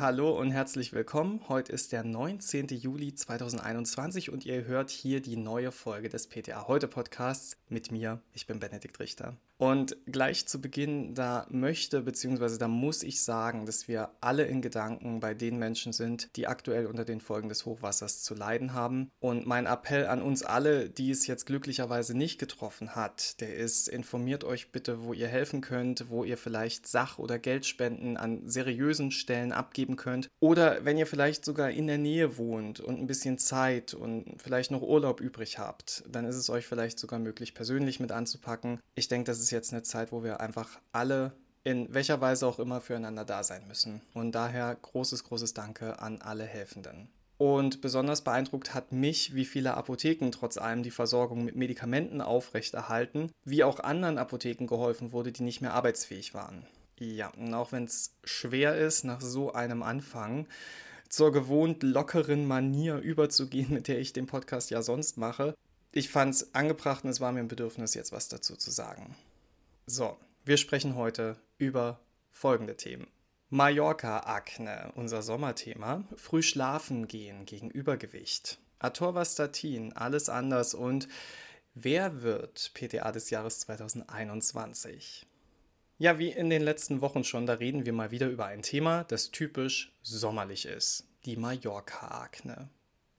Hallo und herzlich willkommen. Heute ist der 19. Juli 2021 und ihr hört hier die neue Folge des PTA Heute Podcasts mit mir. Ich bin Benedikt Richter. Und gleich zu Beginn, da möchte bzw. da muss ich sagen, dass wir alle in Gedanken bei den Menschen sind, die aktuell unter den Folgen des Hochwassers zu leiden haben. Und mein Appell an uns alle, die es jetzt glücklicherweise nicht getroffen hat, der ist, informiert euch bitte, wo ihr helfen könnt, wo ihr vielleicht Sach- oder Geldspenden an seriösen Stellen abgeben könnt. Oder wenn ihr vielleicht sogar in der Nähe wohnt und ein bisschen Zeit und vielleicht noch Urlaub übrig habt, dann ist es euch vielleicht sogar möglich, persönlich mit anzupacken. Ich denke, das ist ist jetzt eine Zeit, wo wir einfach alle in welcher Weise auch immer füreinander da sein müssen. Und daher großes, großes Danke an alle Helfenden. Und besonders beeindruckt hat mich, wie viele Apotheken trotz allem die Versorgung mit Medikamenten aufrechterhalten, wie auch anderen Apotheken geholfen wurde, die nicht mehr arbeitsfähig waren. Ja, und auch wenn es schwer ist, nach so einem Anfang zur gewohnt lockeren Manier überzugehen, mit der ich den Podcast ja sonst mache, ich fand es angebracht und es war mir ein Bedürfnis, jetzt was dazu zu sagen. So, wir sprechen heute über folgende Themen. Mallorca-Akne, unser Sommerthema. Früh schlafen gehen gegen Übergewicht. Atorvastatin, alles anders und wer wird PTA des Jahres 2021? Ja, wie in den letzten Wochen schon, da reden wir mal wieder über ein Thema, das typisch sommerlich ist. Die Mallorca-Akne.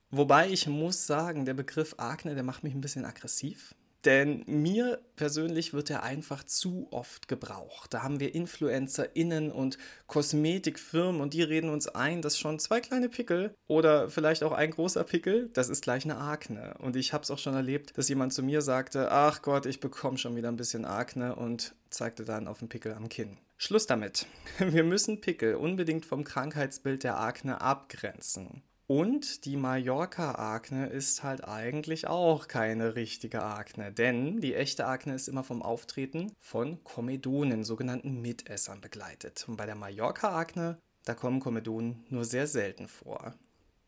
Wobei ich muss sagen, der Begriff Akne, der macht mich ein bisschen aggressiv. Denn mir persönlich wird er einfach zu oft gebraucht. Da haben wir InfluencerInnen und Kosmetikfirmen und die reden uns ein, dass schon zwei kleine Pickel oder vielleicht auch ein großer Pickel, das ist gleich eine Akne. Und ich habe es auch schon erlebt, dass jemand zu mir sagte, ach Gott, ich bekomme schon wieder ein bisschen Akne und zeigte dann auf den Pickel am Kinn. Schluss damit. Wir müssen Pickel unbedingt vom Krankheitsbild der Akne abgrenzen. Und die Mallorca-Akne ist halt eigentlich auch keine richtige Akne, denn die echte Akne ist immer vom Auftreten von Komedonen, sogenannten Mitessern, begleitet. Und bei der Mallorca-Akne, da kommen Komedonen nur sehr selten vor.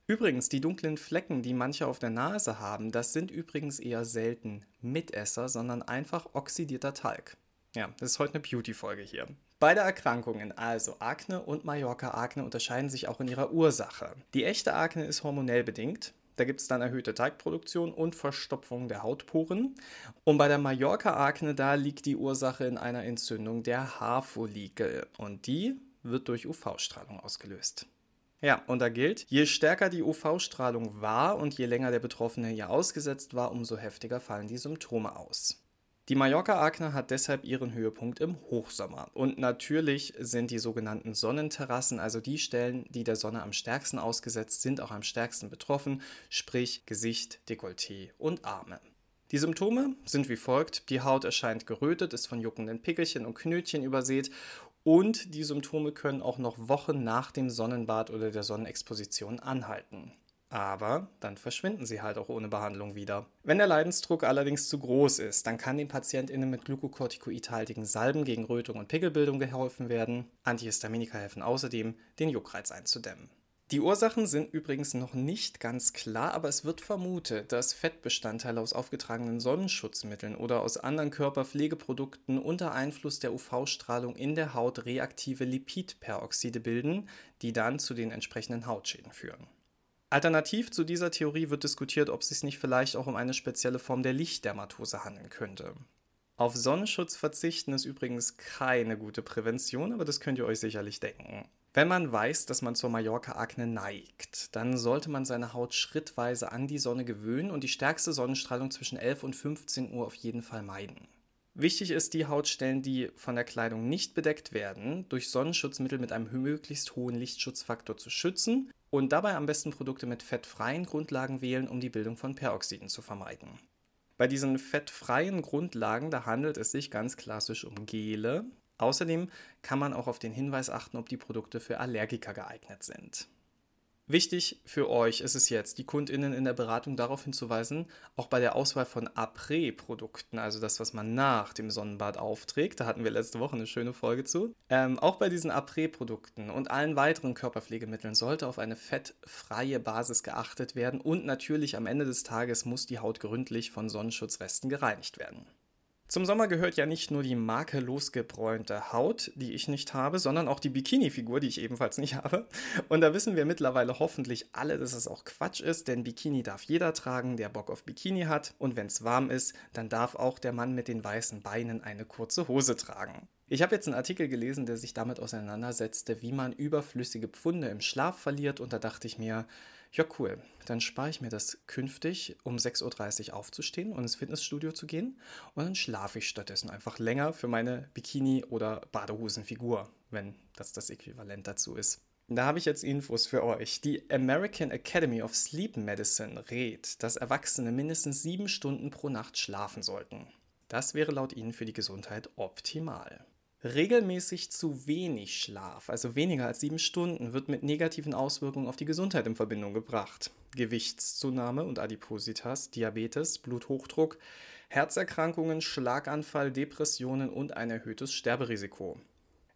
Übrigens, die dunklen Flecken, die manche auf der Nase haben, das sind übrigens eher selten Mitesser, sondern einfach oxidierter Talg. Ja, das ist heute eine Beauty-Folge hier. Beide Erkrankungen, also Akne und Mallorca-Akne, unterscheiden sich auch in ihrer Ursache. Die echte Akne ist hormonell bedingt. Da gibt es dann erhöhte Teigproduktion und Verstopfung der Hautporen. Und bei der Mallorca-Akne, da liegt die Ursache in einer Entzündung der Haarfollikel. Und die wird durch UV-Strahlung ausgelöst. Ja, und da gilt, je stärker die UV-Strahlung war und je länger der Betroffene hier ausgesetzt war, umso heftiger fallen die Symptome aus. Die Mallorca-Akne hat deshalb ihren Höhepunkt im Hochsommer. Und natürlich sind die sogenannten Sonnenterrassen, also die Stellen, die der Sonne am stärksten ausgesetzt sind, auch am stärksten betroffen, sprich Gesicht, Dekolleté und Arme. Die Symptome sind wie folgt. Die Haut erscheint gerötet, ist von juckenden Pickelchen und Knötchen übersät und die Symptome können auch noch Wochen nach dem Sonnenbad oder der Sonnenexposition anhalten aber dann verschwinden sie halt auch ohne Behandlung wieder. Wenn der Leidensdruck allerdings zu groß ist, dann kann den PatientInnen mit glukokortikoidhaltigen Salben gegen Rötung und Pickelbildung geholfen werden. Antihistaminika helfen außerdem, den Juckreiz einzudämmen. Die Ursachen sind übrigens noch nicht ganz klar, aber es wird vermutet, dass Fettbestandteile aus aufgetragenen Sonnenschutzmitteln oder aus anderen Körperpflegeprodukten unter Einfluss der UV-Strahlung in der Haut reaktive Lipidperoxide bilden, die dann zu den entsprechenden Hautschäden führen. Alternativ zu dieser Theorie wird diskutiert, ob es sich nicht vielleicht auch um eine spezielle Form der Lichtdermatose handeln könnte. Auf Sonnenschutz verzichten ist übrigens keine gute Prävention, aber das könnt ihr euch sicherlich denken. Wenn man weiß, dass man zur Mallorca-Akne neigt, dann sollte man seine Haut schrittweise an die Sonne gewöhnen und die stärkste Sonnenstrahlung zwischen 11 und 15 Uhr auf jeden Fall meiden. Wichtig ist, die Hautstellen, die von der Kleidung nicht bedeckt werden, durch Sonnenschutzmittel mit einem möglichst hohen Lichtschutzfaktor zu schützen und dabei am besten Produkte mit fettfreien Grundlagen wählen, um die Bildung von Peroxiden zu vermeiden. Bei diesen fettfreien Grundlagen, da handelt es sich ganz klassisch um Gele. Außerdem kann man auch auf den Hinweis achten, ob die Produkte für Allergiker geeignet sind. Wichtig für euch ist es jetzt, die KundInnen in der Beratung darauf hinzuweisen, auch bei der Auswahl von Après-Produkten, also das, was man nach dem Sonnenbad aufträgt, da hatten wir letzte Woche eine schöne Folge zu, ähm, auch bei diesen Après-Produkten und allen weiteren Körperpflegemitteln sollte auf eine fettfreie Basis geachtet werden und natürlich am Ende des Tages muss die Haut gründlich von Sonnenschutzresten gereinigt werden. Zum Sommer gehört ja nicht nur die makellos gebräunte Haut, die ich nicht habe, sondern auch die Bikini-Figur, die ich ebenfalls nicht habe. Und da wissen wir mittlerweile hoffentlich alle, dass es auch Quatsch ist, denn Bikini darf jeder tragen, der Bock auf Bikini hat. Und wenn es warm ist, dann darf auch der Mann mit den weißen Beinen eine kurze Hose tragen. Ich habe jetzt einen Artikel gelesen, der sich damit auseinandersetzte, wie man überflüssige Pfunde im Schlaf verliert. Und da dachte ich mir, ja, cool. Dann spare ich mir das künftig, um 6.30 Uhr aufzustehen und ins Fitnessstudio zu gehen. Und dann schlafe ich stattdessen einfach länger für meine Bikini- oder Badehosenfigur, wenn das das Äquivalent dazu ist. Da habe ich jetzt Infos für euch. Die American Academy of Sleep Medicine rät, dass Erwachsene mindestens sieben Stunden pro Nacht schlafen sollten. Das wäre laut ihnen für die Gesundheit optimal. Regelmäßig zu wenig Schlaf, also weniger als sieben Stunden, wird mit negativen Auswirkungen auf die Gesundheit in Verbindung gebracht. Gewichtszunahme und Adipositas, Diabetes, Bluthochdruck, Herzerkrankungen, Schlaganfall, Depressionen und ein erhöhtes Sterberisiko.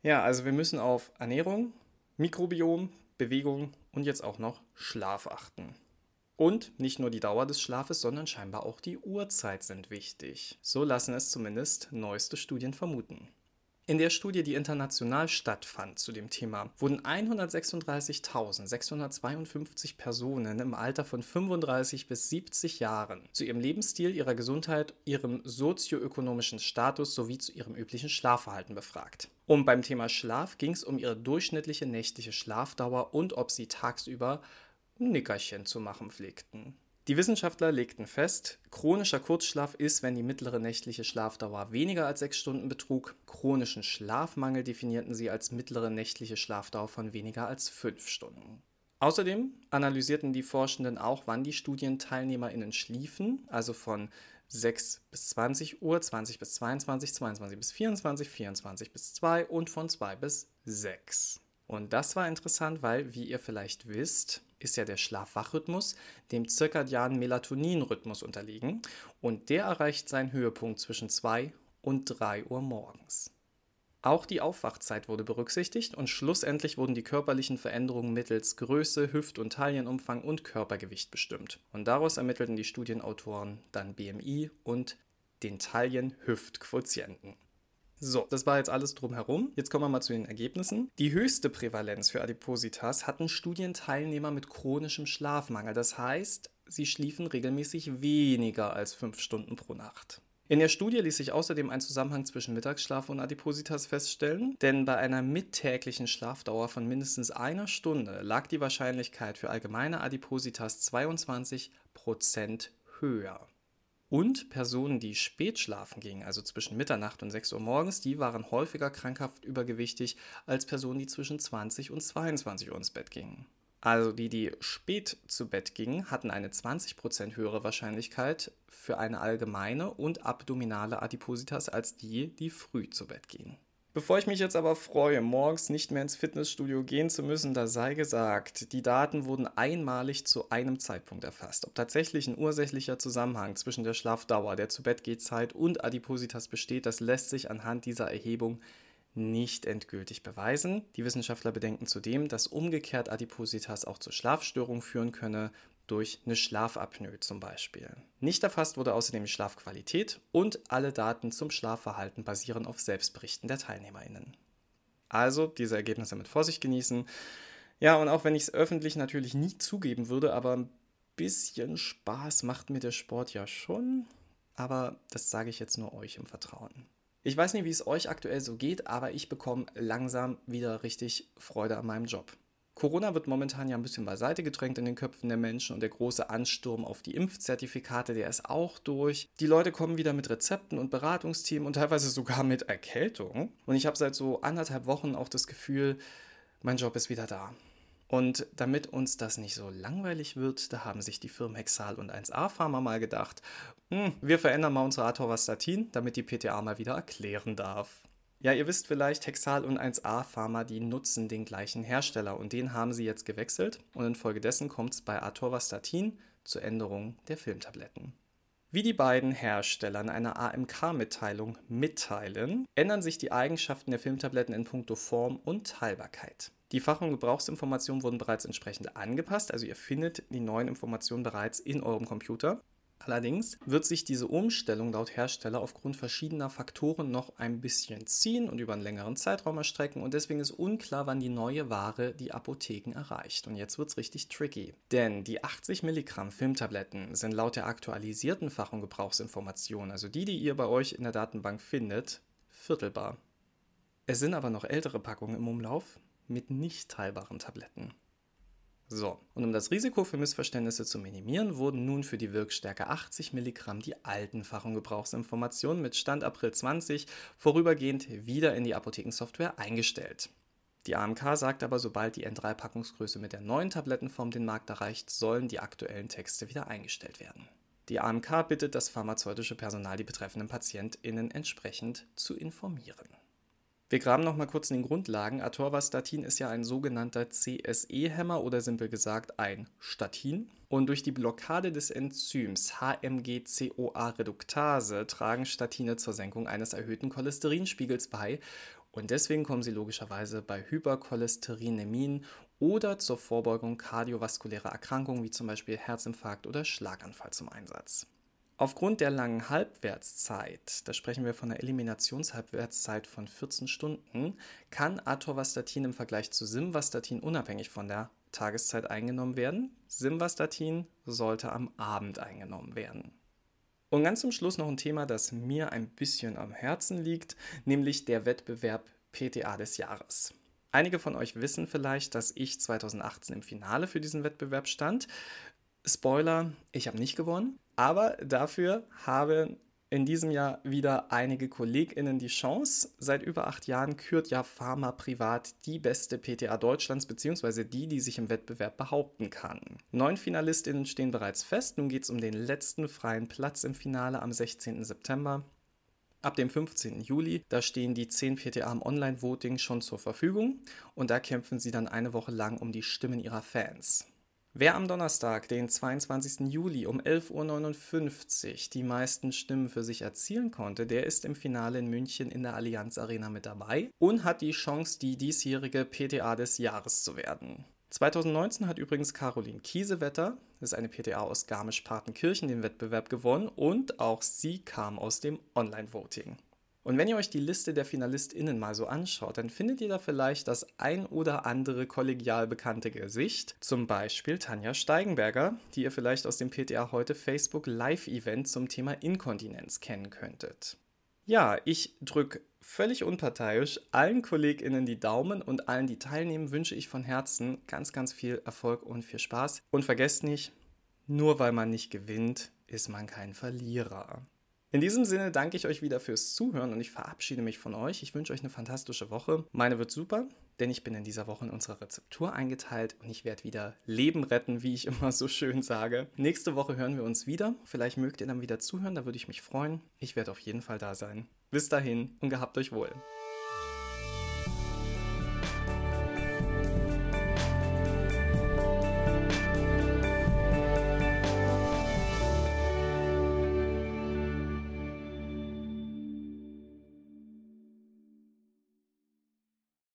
Ja, also wir müssen auf Ernährung, Mikrobiom, Bewegung und jetzt auch noch Schlaf achten. Und nicht nur die Dauer des Schlafes, sondern scheinbar auch die Uhrzeit sind wichtig. So lassen es zumindest neueste Studien vermuten. In der Studie, die international stattfand zu dem Thema, wurden 136.652 Personen im Alter von 35 bis 70 Jahren zu ihrem Lebensstil, ihrer Gesundheit, ihrem sozioökonomischen Status sowie zu ihrem üblichen Schlafverhalten befragt. Und beim Thema Schlaf ging es um ihre durchschnittliche nächtliche Schlafdauer und ob sie tagsüber Nickerchen zu machen pflegten. Die Wissenschaftler legten fest, chronischer Kurzschlaf ist, wenn die mittlere nächtliche Schlafdauer weniger als sechs Stunden betrug. Chronischen Schlafmangel definierten sie als mittlere nächtliche Schlafdauer von weniger als fünf Stunden. Außerdem analysierten die Forschenden auch, wann die Studienteilnehmerinnen schliefen, also von 6 bis 20 Uhr, 20 bis 22, 22 bis 24, 24 bis 2 und von 2 bis 6. Und das war interessant, weil, wie ihr vielleicht wisst, ist ja der Schlaf-Wach-Rhythmus dem zirkadianen Melatonin-Rhythmus unterliegen und der erreicht seinen Höhepunkt zwischen 2 und 3 Uhr morgens. Auch die Aufwachzeit wurde berücksichtigt und schlussendlich wurden die körperlichen Veränderungen mittels Größe, Hüft- und Taillenumfang und Körpergewicht bestimmt. Und daraus ermittelten die Studienautoren dann BMI und den Taillen-Hüft-Quotienten. So, das war jetzt alles drumherum. Jetzt kommen wir mal zu den Ergebnissen. Die höchste Prävalenz für Adipositas hatten Studienteilnehmer mit chronischem Schlafmangel. Das heißt, sie schliefen regelmäßig weniger als fünf Stunden pro Nacht. In der Studie ließ sich außerdem ein Zusammenhang zwischen Mittagsschlaf und Adipositas feststellen, denn bei einer mittäglichen Schlafdauer von mindestens einer Stunde lag die Wahrscheinlichkeit für allgemeine Adipositas 22% höher. Und Personen, die spät schlafen gingen, also zwischen Mitternacht und 6 Uhr morgens, die waren häufiger krankhaft übergewichtig als Personen, die zwischen 20 und 22 Uhr ins Bett gingen. Also die, die spät zu Bett gingen, hatten eine 20% höhere Wahrscheinlichkeit für eine allgemeine und abdominale Adipositas als die, die früh zu Bett gingen. Bevor ich mich jetzt aber freue, morgens nicht mehr ins Fitnessstudio gehen zu müssen, da sei gesagt, die Daten wurden einmalig zu einem Zeitpunkt erfasst. Ob tatsächlich ein ursächlicher Zusammenhang zwischen der Schlafdauer, der Zu-Bett-Gehzeit und Adipositas besteht, das lässt sich anhand dieser Erhebung nicht endgültig beweisen. Die Wissenschaftler bedenken zudem, dass umgekehrt Adipositas auch zu Schlafstörungen führen könne, durch eine Schlafapnoe zum Beispiel. Nicht erfasst wurde außerdem die Schlafqualität und alle Daten zum Schlafverhalten basieren auf Selbstberichten der TeilnehmerInnen. Also diese Ergebnisse mit Vorsicht genießen. Ja, und auch wenn ich es öffentlich natürlich nie zugeben würde, aber ein bisschen Spaß macht mir der Sport ja schon. Aber das sage ich jetzt nur euch im Vertrauen. Ich weiß nicht, wie es euch aktuell so geht, aber ich bekomme langsam wieder richtig Freude an meinem Job. Corona wird momentan ja ein bisschen beiseite gedrängt in den Köpfen der Menschen und der große Ansturm auf die Impfzertifikate, der ist auch durch. Die Leute kommen wieder mit Rezepten und Beratungsteam und teilweise sogar mit Erkältung. Und ich habe seit so anderthalb Wochen auch das Gefühl, mein Job ist wieder da. Und damit uns das nicht so langweilig wird, da haben sich die Firmen Hexal und 1A Pharma mal gedacht, hm, wir verändern mal unsere Atorvastatin, damit die PTA mal wieder erklären darf. Ja, ihr wisst vielleicht, Hexal und 1A Pharma, die nutzen den gleichen Hersteller und den haben sie jetzt gewechselt und infolgedessen kommt es bei Atorvastatin zur Änderung der Filmtabletten. Wie die beiden Hersteller in einer AMK-Mitteilung mitteilen, ändern sich die Eigenschaften der Filmtabletten in puncto Form und Teilbarkeit. Die Fach- und Gebrauchsinformationen wurden bereits entsprechend angepasst, also ihr findet die neuen Informationen bereits in eurem Computer. Allerdings wird sich diese Umstellung laut Hersteller aufgrund verschiedener Faktoren noch ein bisschen ziehen und über einen längeren Zeitraum erstrecken und deswegen ist unklar, wann die neue Ware die Apotheken erreicht. Und jetzt wird es richtig tricky. Denn die 80 Milligramm Filmtabletten sind laut der aktualisierten Fach- und Gebrauchsinformationen, also die, die ihr bei euch in der Datenbank findet, viertelbar. Es sind aber noch ältere Packungen im Umlauf mit nicht teilbaren Tabletten. So, und um das Risiko für Missverständnisse zu minimieren, wurden nun für die Wirkstärke 80 Milligramm die alten Fach- und Gebrauchsinformationen mit Stand April 20 vorübergehend wieder in die Apothekensoftware eingestellt. Die AMK sagt aber, sobald die N3-Packungsgröße mit der neuen Tablettenform den Markt erreicht, sollen die aktuellen Texte wieder eingestellt werden. Die AMK bittet das pharmazeutische Personal, die betreffenden PatientInnen entsprechend zu informieren. Wir graben noch mal kurz in den Grundlagen. Atorvastatin ist ja ein sogenannter CSE-Hämmer oder simpel gesagt ein Statin. Und durch die Blockade des Enzyms HMG-CoA-Reduktase tragen Statine zur Senkung eines erhöhten Cholesterinspiegels bei. Und deswegen kommen sie logischerweise bei Hypercholesterinämien oder zur Vorbeugung kardiovaskulärer Erkrankungen wie zum Beispiel Herzinfarkt oder Schlaganfall zum Einsatz. Aufgrund der langen Halbwertszeit, da sprechen wir von einer Eliminationshalbwertszeit von 14 Stunden, kann Atorvastatin im Vergleich zu Simvastatin unabhängig von der Tageszeit eingenommen werden. Simvastatin sollte am Abend eingenommen werden. Und ganz zum Schluss noch ein Thema, das mir ein bisschen am Herzen liegt, nämlich der Wettbewerb PTA des Jahres. Einige von euch wissen vielleicht, dass ich 2018 im Finale für diesen Wettbewerb stand. Spoiler, ich habe nicht gewonnen. Aber dafür haben in diesem Jahr wieder einige KollegInnen die Chance. Seit über acht Jahren kürt ja Pharma Privat die beste PTA Deutschlands, beziehungsweise die, die sich im Wettbewerb behaupten kann. Neun FinalistInnen stehen bereits fest. Nun geht es um den letzten freien Platz im Finale am 16. September. Ab dem 15. Juli, da stehen die 10 PTA im Online-Voting schon zur Verfügung und da kämpfen sie dann eine Woche lang um die Stimmen ihrer Fans. Wer am Donnerstag, den 22. Juli um 11.59 Uhr die meisten Stimmen für sich erzielen konnte, der ist im Finale in München in der Allianz Arena mit dabei und hat die Chance, die diesjährige PTA des Jahres zu werden. 2019 hat übrigens Caroline Kiesewetter, das ist eine PTA aus Garmisch-Partenkirchen, den Wettbewerb gewonnen und auch sie kam aus dem Online-Voting. Und wenn ihr euch die Liste der FinalistInnen mal so anschaut, dann findet ihr da vielleicht das ein oder andere kollegial bekannte Gesicht. Zum Beispiel Tanja Steigenberger, die ihr vielleicht aus dem PTA heute Facebook Live-Event zum Thema Inkontinenz kennen könntet. Ja, ich drücke völlig unparteiisch allen KollegInnen die Daumen und allen, die teilnehmen, wünsche ich von Herzen ganz, ganz viel Erfolg und viel Spaß. Und vergesst nicht, nur weil man nicht gewinnt, ist man kein Verlierer. In diesem Sinne danke ich euch wieder fürs Zuhören und ich verabschiede mich von euch. Ich wünsche euch eine fantastische Woche. Meine wird super, denn ich bin in dieser Woche in unserer Rezeptur eingeteilt und ich werde wieder Leben retten, wie ich immer so schön sage. Nächste Woche hören wir uns wieder. Vielleicht mögt ihr dann wieder zuhören, da würde ich mich freuen. Ich werde auf jeden Fall da sein. Bis dahin und gehabt euch wohl.